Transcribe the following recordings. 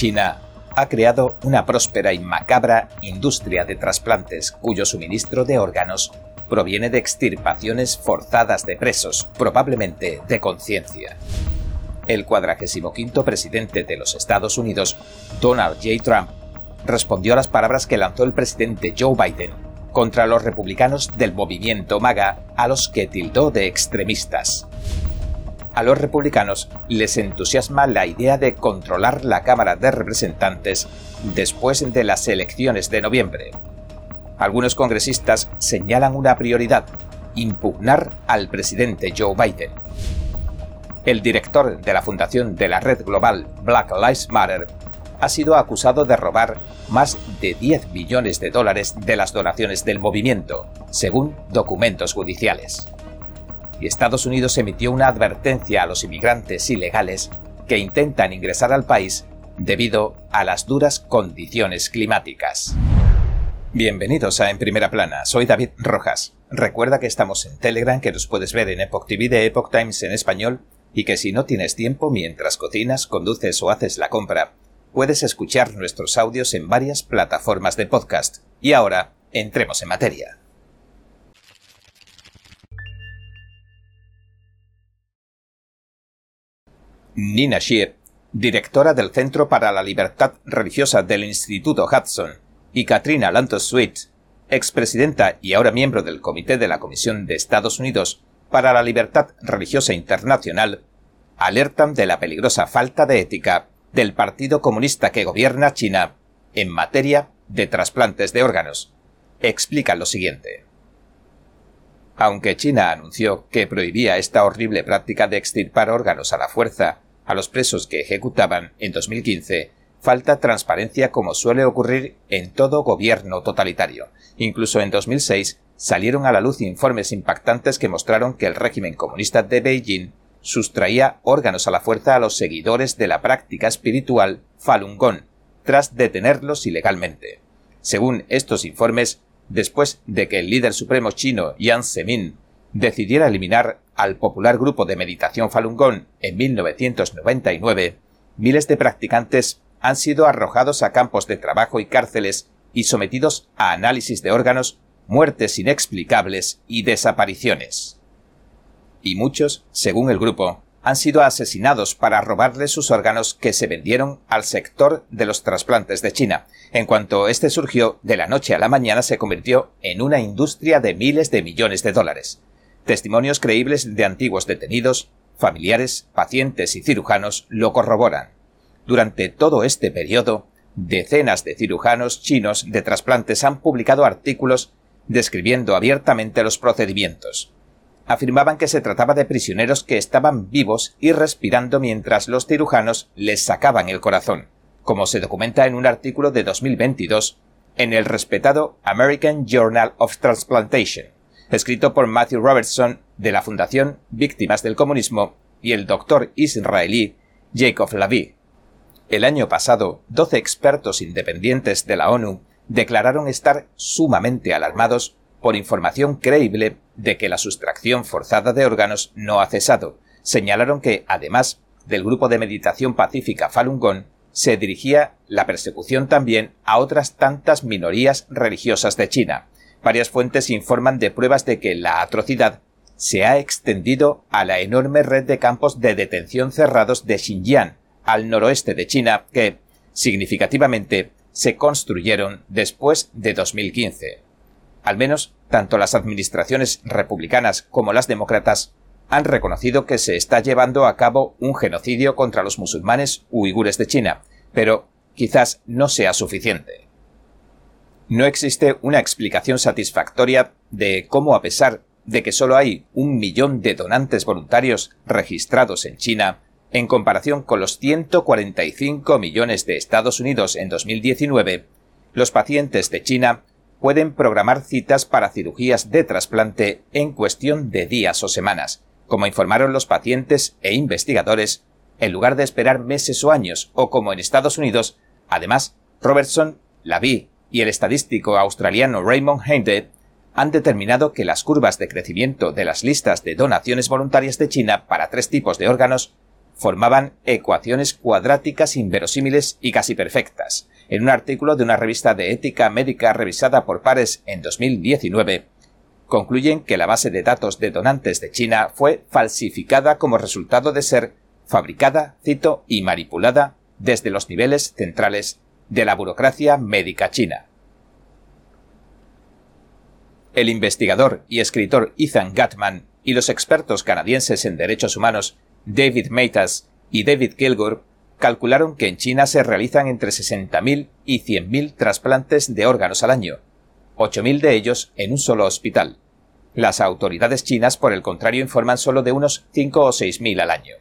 China ha creado una próspera y macabra industria de trasplantes cuyo suministro de órganos proviene de extirpaciones forzadas de presos, probablemente de conciencia. El 45 presidente de los Estados Unidos, Donald J. Trump, respondió a las palabras que lanzó el presidente Joe Biden contra los republicanos del movimiento MAGA a los que tildó de extremistas. A los republicanos les entusiasma la idea de controlar la Cámara de Representantes después de las elecciones de noviembre. Algunos congresistas señalan una prioridad, impugnar al presidente Joe Biden. El director de la fundación de la red global Black Lives Matter ha sido acusado de robar más de 10 millones de dólares de las donaciones del movimiento, según documentos judiciales y Estados Unidos emitió una advertencia a los inmigrantes ilegales que intentan ingresar al país debido a las duras condiciones climáticas. Bienvenidos a En Primera Plana, soy David Rojas. Recuerda que estamos en Telegram, que nos puedes ver en Epoch TV de Epoch Times en español y que si no tienes tiempo mientras cocinas, conduces o haces la compra, puedes escuchar nuestros audios en varias plataformas de podcast. Y ahora, entremos en materia. Nina Shear, directora del Centro para la Libertad Religiosa del Instituto Hudson, y Katrina Lantos Sweet, expresidenta y ahora miembro del Comité de la Comisión de Estados Unidos para la Libertad Religiosa Internacional, alertan de la peligrosa falta de ética del Partido Comunista que gobierna China en materia de trasplantes de órganos. Explican lo siguiente. Aunque China anunció que prohibía esta horrible práctica de extirpar órganos a la fuerza a los presos que ejecutaban en 2015, falta transparencia como suele ocurrir en todo gobierno totalitario. Incluso en 2006 salieron a la luz informes impactantes que mostraron que el régimen comunista de Beijing sustraía órganos a la fuerza a los seguidores de la práctica espiritual Falun Gong, tras detenerlos ilegalmente. Según estos informes, después de que el líder supremo chino Jiang Zemin decidiera eliminar al popular grupo de meditación Falun Gong en 1999, miles de practicantes han sido arrojados a campos de trabajo y cárceles y sometidos a análisis de órganos, muertes inexplicables y desapariciones. Y muchos, según el grupo, han sido asesinados para robarles sus órganos que se vendieron al sector de los trasplantes de China. En cuanto este surgió, de la noche a la mañana se convirtió en una industria de miles de millones de dólares. Testimonios creíbles de antiguos detenidos, familiares, pacientes y cirujanos lo corroboran. Durante todo este periodo, decenas de cirujanos chinos de trasplantes han publicado artículos describiendo abiertamente los procedimientos afirmaban que se trataba de prisioneros que estaban vivos y respirando mientras los cirujanos les sacaban el corazón, como se documenta en un artículo de 2022 en el respetado American Journal of Transplantation, escrito por Matthew Robertson de la Fundación Víctimas del Comunismo y el doctor israelí Jacob Lavie. El año pasado, 12 expertos independientes de la ONU declararon estar sumamente alarmados por información creíble de que la sustracción forzada de órganos no ha cesado. Señalaron que, además del grupo de meditación pacífica Falun Gong, se dirigía la persecución también a otras tantas minorías religiosas de China. Varias fuentes informan de pruebas de que la atrocidad se ha extendido a la enorme red de campos de detención cerrados de Xinjiang, al noroeste de China, que, significativamente, se construyeron después de 2015. Al menos, tanto las administraciones republicanas como las demócratas han reconocido que se está llevando a cabo un genocidio contra los musulmanes uigures de China, pero quizás no sea suficiente. No existe una explicación satisfactoria de cómo, a pesar de que solo hay un millón de donantes voluntarios registrados en China, en comparación con los 145 millones de Estados Unidos en 2019, los pacientes de China pueden programar citas para cirugías de trasplante en cuestión de días o semanas, como informaron los pacientes e investigadores, en lugar de esperar meses o años, o como en Estados Unidos. Además, Robertson, Lavie y el estadístico australiano Raymond Heinde han determinado que las curvas de crecimiento de las listas de donaciones voluntarias de China para tres tipos de órganos formaban ecuaciones cuadráticas inverosímiles y casi perfectas. En un artículo de una revista de ética médica revisada por pares en 2019, concluyen que la base de datos de donantes de China fue falsificada como resultado de ser fabricada, cito, y manipulada desde los niveles centrales de la burocracia médica china. El investigador y escritor Ethan Gatman y los expertos canadienses en derechos humanos David Meitas y David Kilgour calcularon que en China se realizan entre 60.000 y 100.000 trasplantes de órganos al año, 8.000 de ellos en un solo hospital. Las autoridades chinas, por el contrario, informan solo de unos 5 o 6.000 al año.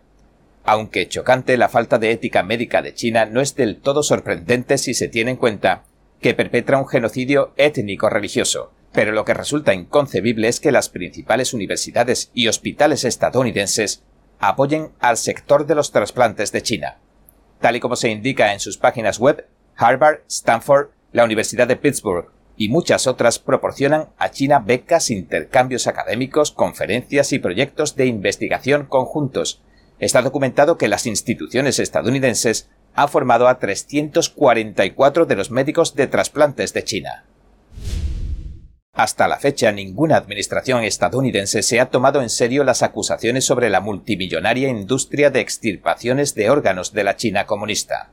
Aunque chocante, la falta de ética médica de China no es del todo sorprendente si se tiene en cuenta que perpetra un genocidio étnico-religioso, pero lo que resulta inconcebible es que las principales universidades y hospitales estadounidenses apoyen al sector de los trasplantes de China. Tal y como se indica en sus páginas web, Harvard, Stanford, la Universidad de Pittsburgh y muchas otras proporcionan a China becas, intercambios académicos, conferencias y proyectos de investigación conjuntos. Está documentado que las instituciones estadounidenses han formado a 344 de los médicos de trasplantes de China. Hasta la fecha, ninguna administración estadounidense se ha tomado en serio las acusaciones sobre la multimillonaria industria de extirpaciones de órganos de la China comunista.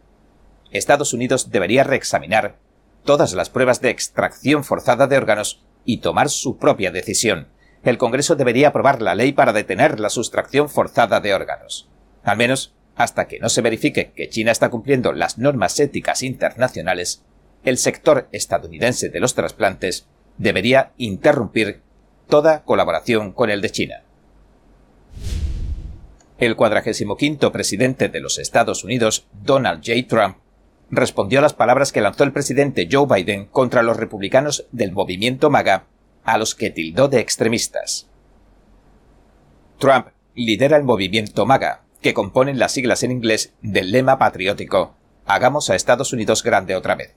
Estados Unidos debería reexaminar todas las pruebas de extracción forzada de órganos y tomar su propia decisión. El Congreso debería aprobar la ley para detener la sustracción forzada de órganos. Al menos hasta que no se verifique que China está cumpliendo las normas éticas internacionales, el sector estadounidense de los trasplantes debería interrumpir toda colaboración con el de China. El 45 presidente de los Estados Unidos, Donald J. Trump, respondió a las palabras que lanzó el presidente Joe Biden contra los republicanos del movimiento MAGA, a los que tildó de extremistas. Trump lidera el movimiento MAGA, que componen las siglas en inglés del lema patriótico Hagamos a Estados Unidos grande otra vez.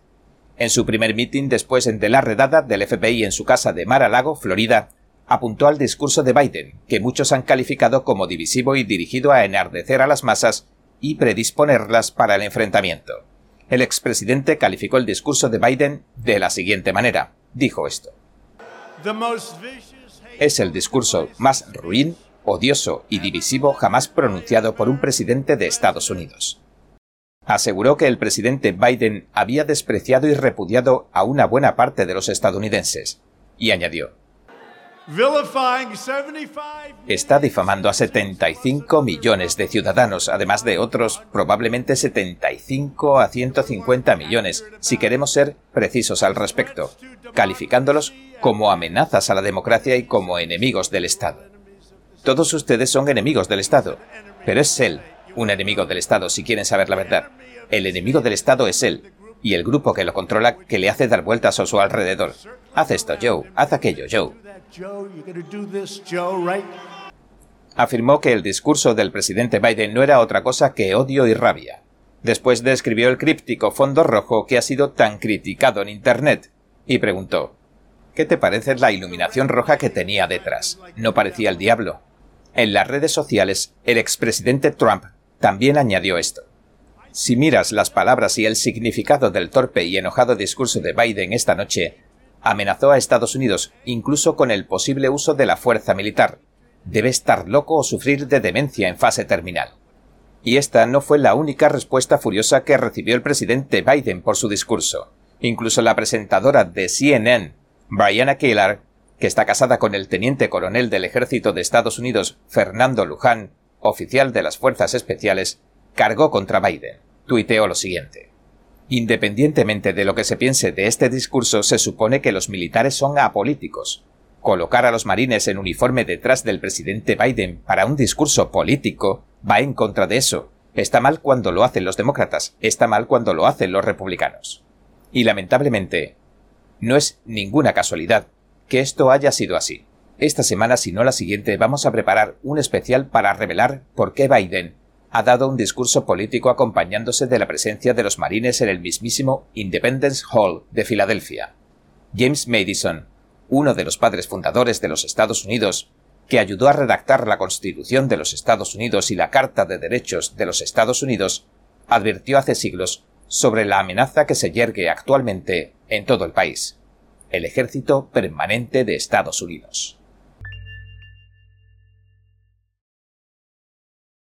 En su primer mitin después de la redada del FBI en su casa de Mar-a-Lago, Florida, apuntó al discurso de Biden, que muchos han calificado como divisivo y dirigido a enardecer a las masas y predisponerlas para el enfrentamiento. El expresidente calificó el discurso de Biden de la siguiente manera. Dijo esto. Es el discurso más ruin, odioso y divisivo jamás pronunciado por un presidente de Estados Unidos aseguró que el presidente Biden había despreciado y repudiado a una buena parte de los estadounidenses, y añadió, Está difamando a 75 millones de ciudadanos, además de otros probablemente 75 a 150 millones, si queremos ser precisos al respecto, calificándolos como amenazas a la democracia y como enemigos del Estado. Todos ustedes son enemigos del Estado, pero es él un enemigo del Estado, si quieren saber la verdad. El enemigo del Estado es él, y el grupo que lo controla que le hace dar vueltas a su alrededor. Haz esto, Joe. Haz aquello, Joe. Afirmó que el discurso del presidente Biden no era otra cosa que odio y rabia. Después describió el críptico fondo rojo que ha sido tan criticado en Internet y preguntó ¿Qué te parece la iluminación roja que tenía detrás? ¿No parecía el diablo? En las redes sociales, el expresidente Trump también añadió esto. Si miras las palabras y el significado del torpe y enojado discurso de Biden esta noche, amenazó a Estados Unidos incluso con el posible uso de la fuerza militar. Debe estar loco o sufrir de demencia en fase terminal. Y esta no fue la única respuesta furiosa que recibió el presidente Biden por su discurso. Incluso la presentadora de CNN, Brianna Keilar, que está casada con el teniente coronel del ejército de Estados Unidos, Fernando Luján, oficial de las Fuerzas Especiales, cargó contra Biden. Tuiteó lo siguiente. Independientemente de lo que se piense de este discurso, se supone que los militares son apolíticos. Colocar a los marines en uniforme detrás del presidente Biden para un discurso político va en contra de eso. Está mal cuando lo hacen los demócratas, está mal cuando lo hacen los republicanos. Y lamentablemente, no es ninguna casualidad que esto haya sido así. Esta semana, si no la siguiente, vamos a preparar un especial para revelar por qué Biden ha dado un discurso político acompañándose de la presencia de los marines en el mismísimo Independence Hall de Filadelfia. James Madison, uno de los padres fundadores de los Estados Unidos, que ayudó a redactar la Constitución de los Estados Unidos y la Carta de Derechos de los Estados Unidos, advirtió hace siglos sobre la amenaza que se yergue actualmente en todo el país, el Ejército Permanente de Estados Unidos.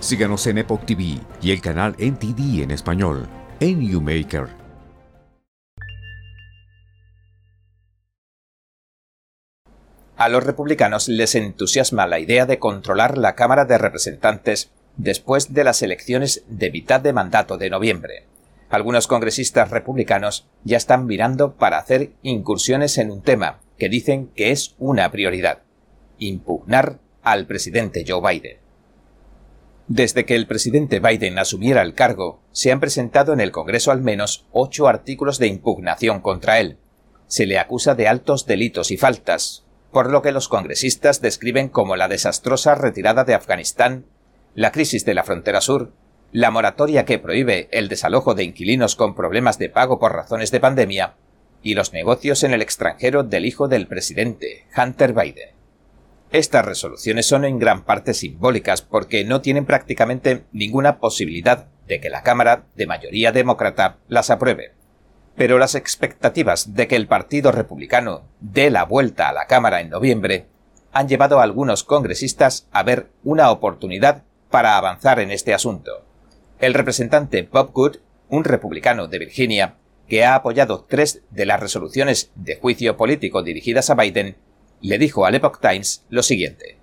Síganos en Epoch TV y el canal NTD en español, en YouMaker. A los republicanos les entusiasma la idea de controlar la Cámara de Representantes después de las elecciones de mitad de mandato de noviembre. Algunos congresistas republicanos ya están mirando para hacer incursiones en un tema que dicen que es una prioridad, impugnar al presidente Joe Biden. Desde que el presidente Biden asumiera el cargo, se han presentado en el Congreso al menos ocho artículos de impugnación contra él. Se le acusa de altos delitos y faltas, por lo que los congresistas describen como la desastrosa retirada de Afganistán, la crisis de la frontera sur, la moratoria que prohíbe el desalojo de inquilinos con problemas de pago por razones de pandemia, y los negocios en el extranjero del hijo del presidente, Hunter Biden. Estas resoluciones son en gran parte simbólicas porque no tienen prácticamente ninguna posibilidad de que la Cámara, de mayoría demócrata, las apruebe. Pero las expectativas de que el Partido Republicano dé la vuelta a la Cámara en noviembre han llevado a algunos congresistas a ver una oportunidad para avanzar en este asunto. El representante Bob Good, un republicano de Virginia, que ha apoyado tres de las resoluciones de juicio político dirigidas a Biden, le dijo al Epoch Times lo siguiente.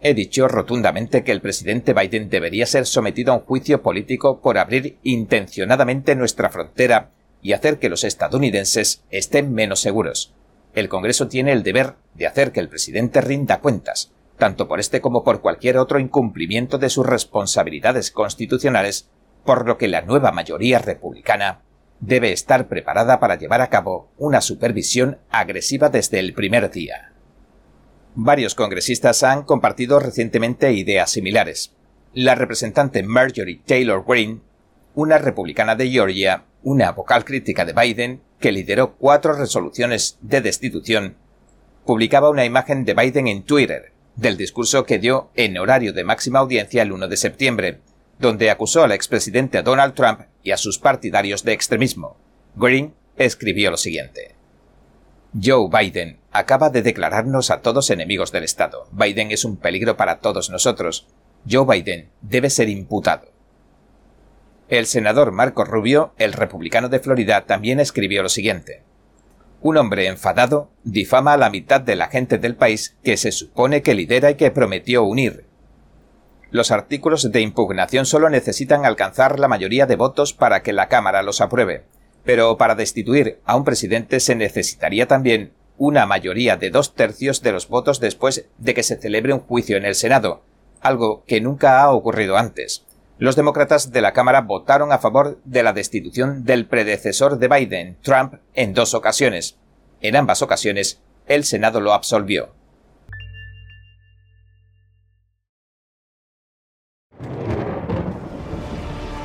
He dicho rotundamente que el presidente Biden debería ser sometido a un juicio político por abrir intencionadamente nuestra frontera y hacer que los estadounidenses estén menos seguros. El Congreso tiene el deber de hacer que el presidente rinda cuentas, tanto por este como por cualquier otro incumplimiento de sus responsabilidades constitucionales, por lo que la nueva mayoría republicana debe estar preparada para llevar a cabo una supervisión agresiva desde el primer día. Varios congresistas han compartido recientemente ideas similares. La representante Marjorie Taylor Greene, una republicana de Georgia, una vocal crítica de Biden, que lideró cuatro resoluciones de destitución, publicaba una imagen de Biden en Twitter, del discurso que dio en horario de máxima audiencia el 1 de septiembre, donde acusó al expresidente Donald Trump y a sus partidarios de extremismo. Green escribió lo siguiente. Joe Biden acaba de declararnos a todos enemigos del Estado. Biden es un peligro para todos nosotros. Joe Biden debe ser imputado. El senador Marco Rubio, el republicano de Florida, también escribió lo siguiente. Un hombre enfadado difama a la mitad de la gente del país que se supone que lidera y que prometió unir. Los artículos de impugnación solo necesitan alcanzar la mayoría de votos para que la Cámara los apruebe, pero para destituir a un presidente se necesitaría también una mayoría de dos tercios de los votos después de que se celebre un juicio en el Senado, algo que nunca ha ocurrido antes. Los demócratas de la Cámara votaron a favor de la destitución del predecesor de Biden, Trump, en dos ocasiones. En ambas ocasiones, el Senado lo absolvió.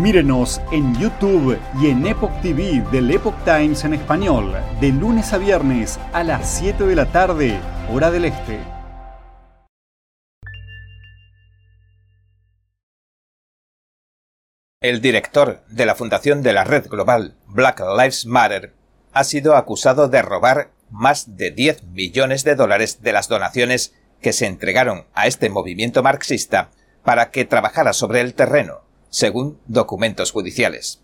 Mírenos en YouTube y en Epoch TV del Epoch Times en español, de lunes a viernes a las 7 de la tarde, hora del este. El director de la fundación de la red global Black Lives Matter ha sido acusado de robar más de 10 millones de dólares de las donaciones que se entregaron a este movimiento marxista para que trabajara sobre el terreno según documentos judiciales.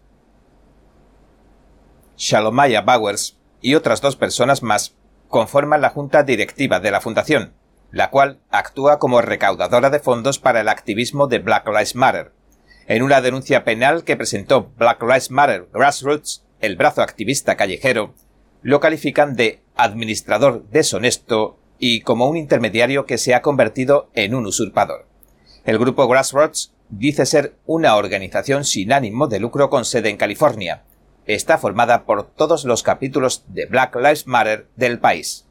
Shalomaya Bowers y otras dos personas más conforman la junta directiva de la fundación, la cual actúa como recaudadora de fondos para el activismo de Black Lives Matter. En una denuncia penal que presentó Black Lives Matter Grassroots, el brazo activista callejero, lo califican de administrador deshonesto y como un intermediario que se ha convertido en un usurpador. El grupo Grassroots dice ser una organización sin ánimo de lucro con sede en California. Está formada por todos los capítulos de Black Lives Matter del país.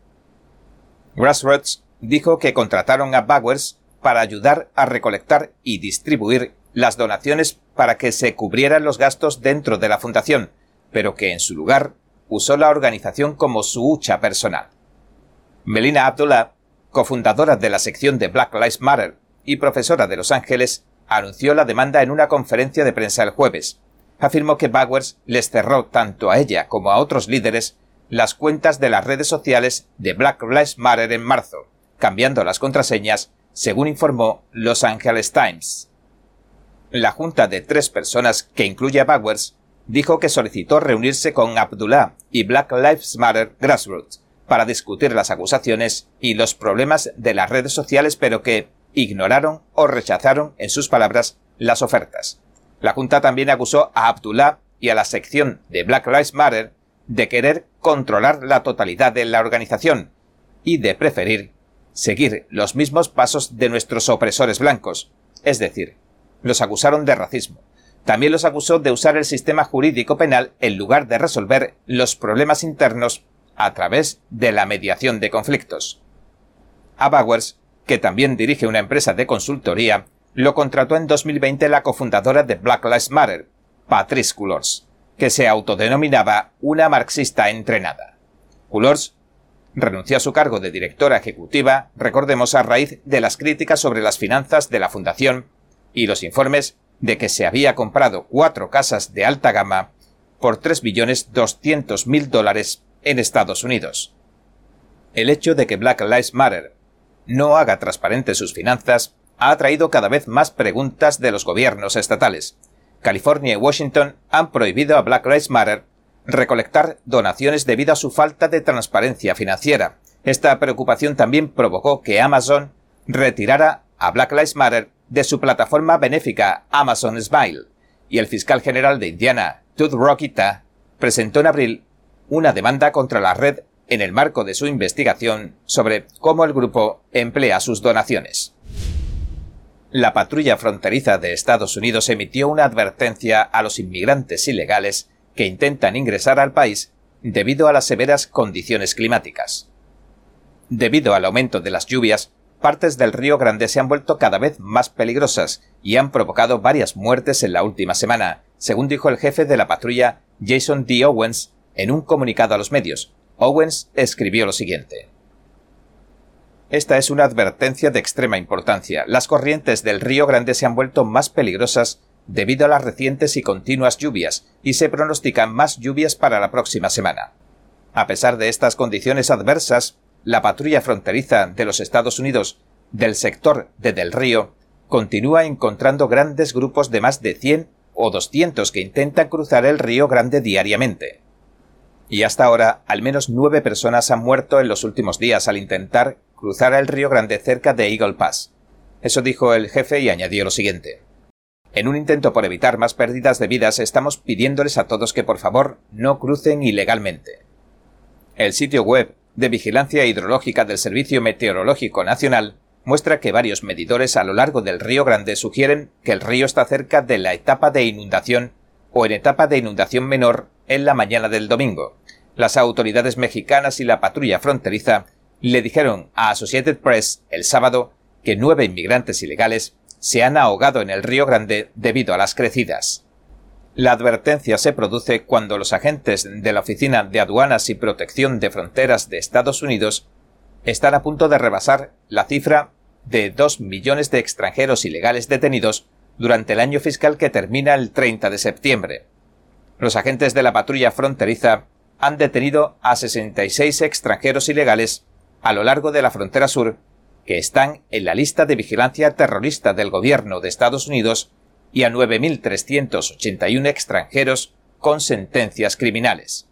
Grassroots dijo que contrataron a Bowers para ayudar a recolectar y distribuir las donaciones para que se cubrieran los gastos dentro de la fundación, pero que en su lugar usó la organización como su hucha personal. Melina Abdullah, cofundadora de la sección de Black Lives Matter y profesora de Los Ángeles, anunció la demanda en una conferencia de prensa el jueves. Afirmó que Bowers les cerró tanto a ella como a otros líderes las cuentas de las redes sociales de Black Lives Matter en marzo, cambiando las contraseñas, según informó Los Angeles Times. La junta de tres personas, que incluye a Bowers, dijo que solicitó reunirse con Abdullah y Black Lives Matter Grassroots para discutir las acusaciones y los problemas de las redes sociales, pero que ignoraron o rechazaron, en sus palabras, las ofertas. La Junta también acusó a Abdullah y a la sección de Black Lives Matter de querer controlar la totalidad de la organización y de preferir seguir los mismos pasos de nuestros opresores blancos, es decir, los acusaron de racismo. También los acusó de usar el sistema jurídico penal en lugar de resolver los problemas internos a través de la mediación de conflictos. A Bowers que también dirige una empresa de consultoría, lo contrató en 2020 la cofundadora de Black Lives Matter, Patrice Coulors, que se autodenominaba una marxista entrenada. Coulors renunció a su cargo de directora ejecutiva, recordemos a raíz de las críticas sobre las finanzas de la fundación y los informes de que se había comprado cuatro casas de alta gama por 3 billones 200 mil dólares en Estados Unidos. El hecho de que Black Lives Matter no haga transparentes sus finanzas ha atraído cada vez más preguntas de los gobiernos estatales. California y Washington han prohibido a Black Lives Matter recolectar donaciones debido a su falta de transparencia financiera. Esta preocupación también provocó que Amazon retirara a Black Lives Matter de su plataforma benéfica Amazon Smile, y el fiscal general de Indiana, Todd Rockita, presentó en abril una demanda contra la red en el marco de su investigación sobre cómo el grupo emplea sus donaciones. La patrulla fronteriza de Estados Unidos emitió una advertencia a los inmigrantes ilegales que intentan ingresar al país debido a las severas condiciones climáticas. Debido al aumento de las lluvias, partes del Río Grande se han vuelto cada vez más peligrosas y han provocado varias muertes en la última semana, según dijo el jefe de la patrulla Jason D. Owens en un comunicado a los medios, Owens escribió lo siguiente. Esta es una advertencia de extrema importancia. Las corrientes del Río Grande se han vuelto más peligrosas debido a las recientes y continuas lluvias, y se pronostican más lluvias para la próxima semana. A pesar de estas condiciones adversas, la patrulla fronteriza de los Estados Unidos del sector de Del Río continúa encontrando grandes grupos de más de 100 o 200 que intentan cruzar el Río Grande diariamente y hasta ahora al menos nueve personas han muerto en los últimos días al intentar cruzar el Río Grande cerca de Eagle Pass. Eso dijo el jefe y añadió lo siguiente. En un intento por evitar más pérdidas de vidas, estamos pidiéndoles a todos que por favor no crucen ilegalmente. El sitio web de vigilancia hidrológica del Servicio Meteorológico Nacional muestra que varios medidores a lo largo del Río Grande sugieren que el río está cerca de la etapa de inundación o en etapa de inundación menor en la mañana del domingo. Las autoridades mexicanas y la patrulla fronteriza le dijeron a Associated Press el sábado que nueve inmigrantes ilegales se han ahogado en el Río Grande debido a las crecidas. La advertencia se produce cuando los agentes de la Oficina de Aduanas y Protección de Fronteras de Estados Unidos están a punto de rebasar la cifra de dos millones de extranjeros ilegales detenidos durante el año fiscal que termina el 30 de septiembre. Los agentes de la patrulla fronteriza han detenido a 66 extranjeros ilegales a lo largo de la frontera sur que están en la lista de vigilancia terrorista del gobierno de Estados Unidos y a 9.381 extranjeros con sentencias criminales.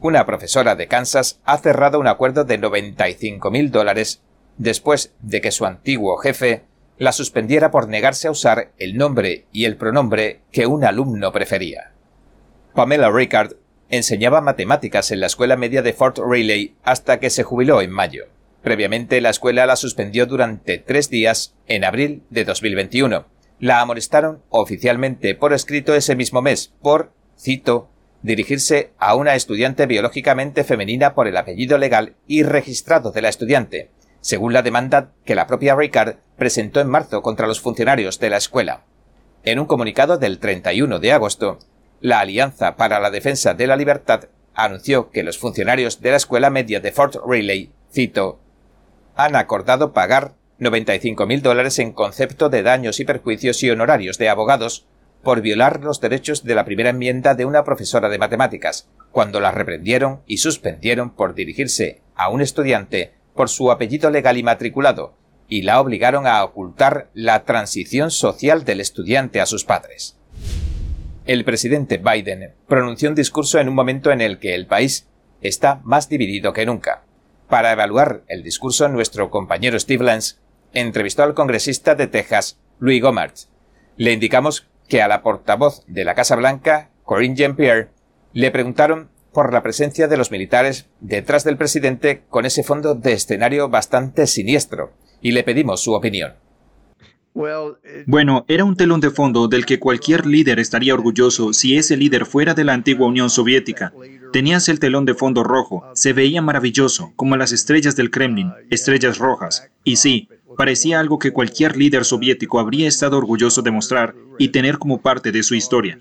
Una profesora de Kansas ha cerrado un acuerdo de 95.000 dólares después de que su antiguo jefe la suspendiera por negarse a usar el nombre y el pronombre que un alumno prefería. Pamela Ricard enseñaba matemáticas en la escuela media de Fort Riley hasta que se jubiló en mayo. Previamente la escuela la suspendió durante tres días en abril de 2021. La amonestaron oficialmente por escrito ese mismo mes por, cito, dirigirse a una estudiante biológicamente femenina por el apellido legal y registrado de la estudiante, según la demanda que la propia Ricard presentó en marzo contra los funcionarios de la escuela. En un comunicado del 31 de agosto, la Alianza para la Defensa de la Libertad anunció que los funcionarios de la escuela media de Fort Riley, cito, han acordado pagar 95.000 dólares en concepto de daños y perjuicios y honorarios de abogados por violar los derechos de la primera enmienda de una profesora de matemáticas, cuando la reprendieron y suspendieron por dirigirse a un estudiante por su apellido legal y matriculado, y la obligaron a ocultar la transición social del estudiante a sus padres. El presidente Biden pronunció un discurso en un momento en el que el país está más dividido que nunca. Para evaluar el discurso, nuestro compañero Steve Lance entrevistó al congresista de Texas, Louis Gomert. Le indicamos que a la portavoz de la Casa Blanca, Corinne Jean-Pierre, le preguntaron por la presencia de los militares detrás del presidente con ese fondo de escenario bastante siniestro, y le pedimos su opinión. Bueno, era un telón de fondo del que cualquier líder estaría orgulloso si ese líder fuera de la antigua Unión Soviética. Tenías el telón de fondo rojo, se veía maravilloso, como las estrellas del Kremlin, estrellas rojas. Y sí, parecía algo que cualquier líder soviético habría estado orgulloso de mostrar y tener como parte de su historia.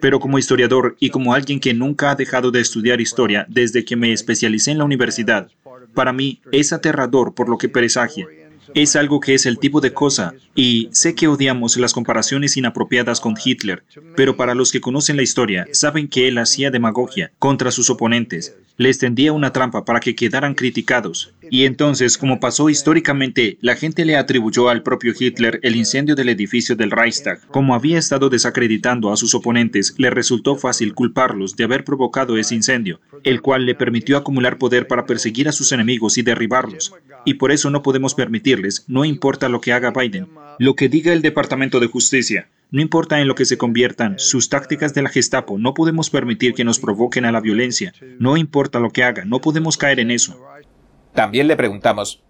Pero como historiador y como alguien que nunca ha dejado de estudiar historia desde que me especialicé en la universidad, para mí es aterrador por lo que presagia. Es algo que es el tipo de cosa, y sé que odiamos las comparaciones inapropiadas con Hitler, pero para los que conocen la historia, saben que él hacía demagogia contra sus oponentes, les tendía una trampa para que quedaran criticados. Y entonces, como pasó históricamente, la gente le atribuyó al propio Hitler el incendio del edificio del Reichstag. Como había estado desacreditando a sus oponentes, le resultó fácil culparlos de haber provocado ese incendio, el cual le permitió acumular poder para perseguir a sus enemigos y derribarlos. Y por eso no podemos permitirles, no importa lo que haga Biden, lo que diga el Departamento de Justicia, no importa en lo que se conviertan sus tácticas de la Gestapo, no podemos permitir que nos provoquen a la violencia. No importa lo que hagan, no podemos caer en eso. También le preguntamos,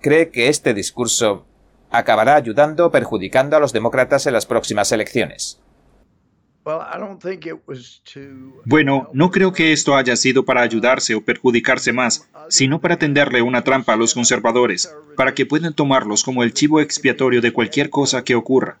¿cree que este discurso acabará ayudando o perjudicando a los demócratas en las próximas elecciones? Bueno, no creo que esto haya sido para ayudarse o perjudicarse más, sino para tenderle una trampa a los conservadores, para que puedan tomarlos como el chivo expiatorio de cualquier cosa que ocurra.